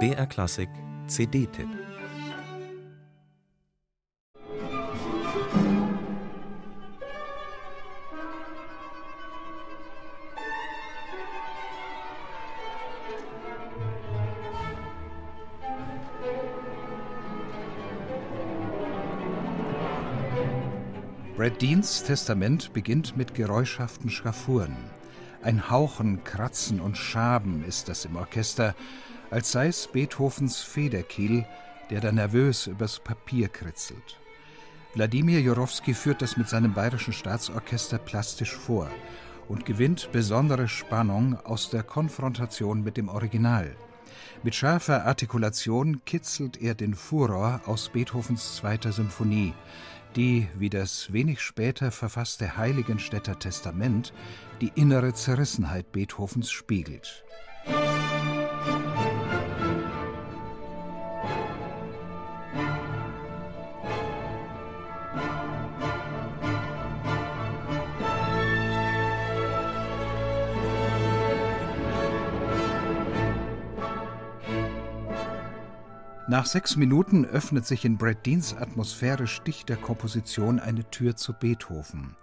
BR Klassik CD-Tipp Brad Deans Testament beginnt mit geräuschhaften Schraffuren. Ein Hauchen, Kratzen und Schaben ist das im Orchester, als sei es Beethovens Federkiel, der da nervös übers Papier kritzelt. Wladimir Jorowski führt das mit seinem bayerischen Staatsorchester plastisch vor und gewinnt besondere Spannung aus der Konfrontation mit dem Original. Mit scharfer Artikulation kitzelt er den Furor aus Beethovens zweiter Symphonie, die, wie das wenig später verfasste Heiligenstädter Testament, die innere Zerrissenheit Beethovens spiegelt. Nach sechs Minuten öffnet sich in Brad Deans atmosphärisch dichter Komposition eine Tür zu Beethoven.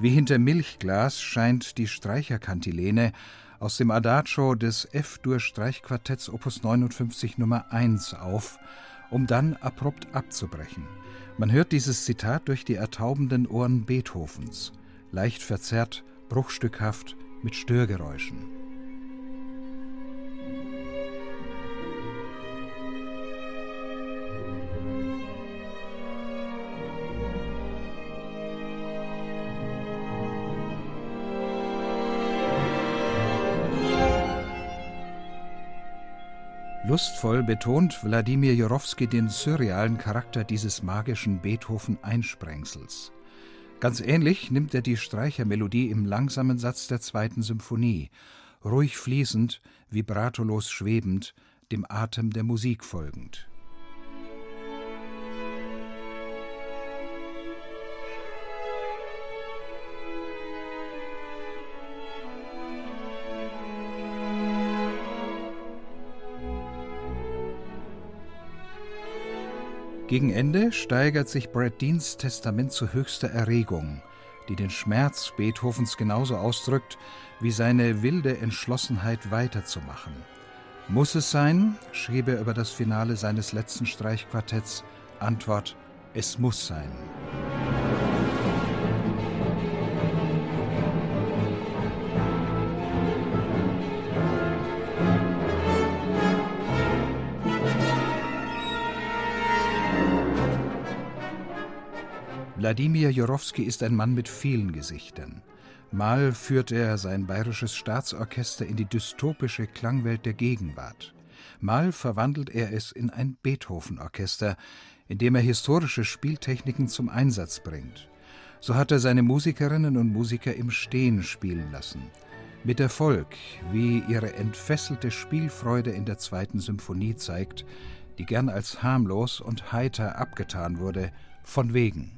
Wie hinter Milchglas scheint die Streicherkantilene aus dem Adagio des F-Dur-Streichquartetts Opus 59 Nummer 1 auf, um dann abrupt abzubrechen. Man hört dieses Zitat durch die ertaubenden Ohren Beethovens, leicht verzerrt, bruchstückhaft, mit Störgeräuschen. Lustvoll betont Wladimir Jorowski den surrealen Charakter dieses magischen Beethoven-Einsprengsels. Ganz ähnlich nimmt er die Streichermelodie im langsamen Satz der zweiten Symphonie, ruhig fließend, vibratolos schwebend, dem Atem der Musik folgend. Gegen Ende steigert sich Brad Deans Testament zu höchster Erregung, die den Schmerz Beethovens genauso ausdrückt wie seine wilde Entschlossenheit weiterzumachen. Muss es sein? schrieb er über das Finale seines letzten Streichquartetts. Antwort: Es muss sein. Wladimir Jorowski ist ein Mann mit vielen Gesichtern. Mal führt er sein bayerisches Staatsorchester in die dystopische Klangwelt der Gegenwart. Mal verwandelt er es in ein Beethoven-Orchester, in dem er historische Spieltechniken zum Einsatz bringt. So hat er seine Musikerinnen und Musiker im Stehen spielen lassen. Mit Erfolg, wie ihre entfesselte Spielfreude in der zweiten Symphonie zeigt, die gern als harmlos und heiter abgetan wurde, von wegen.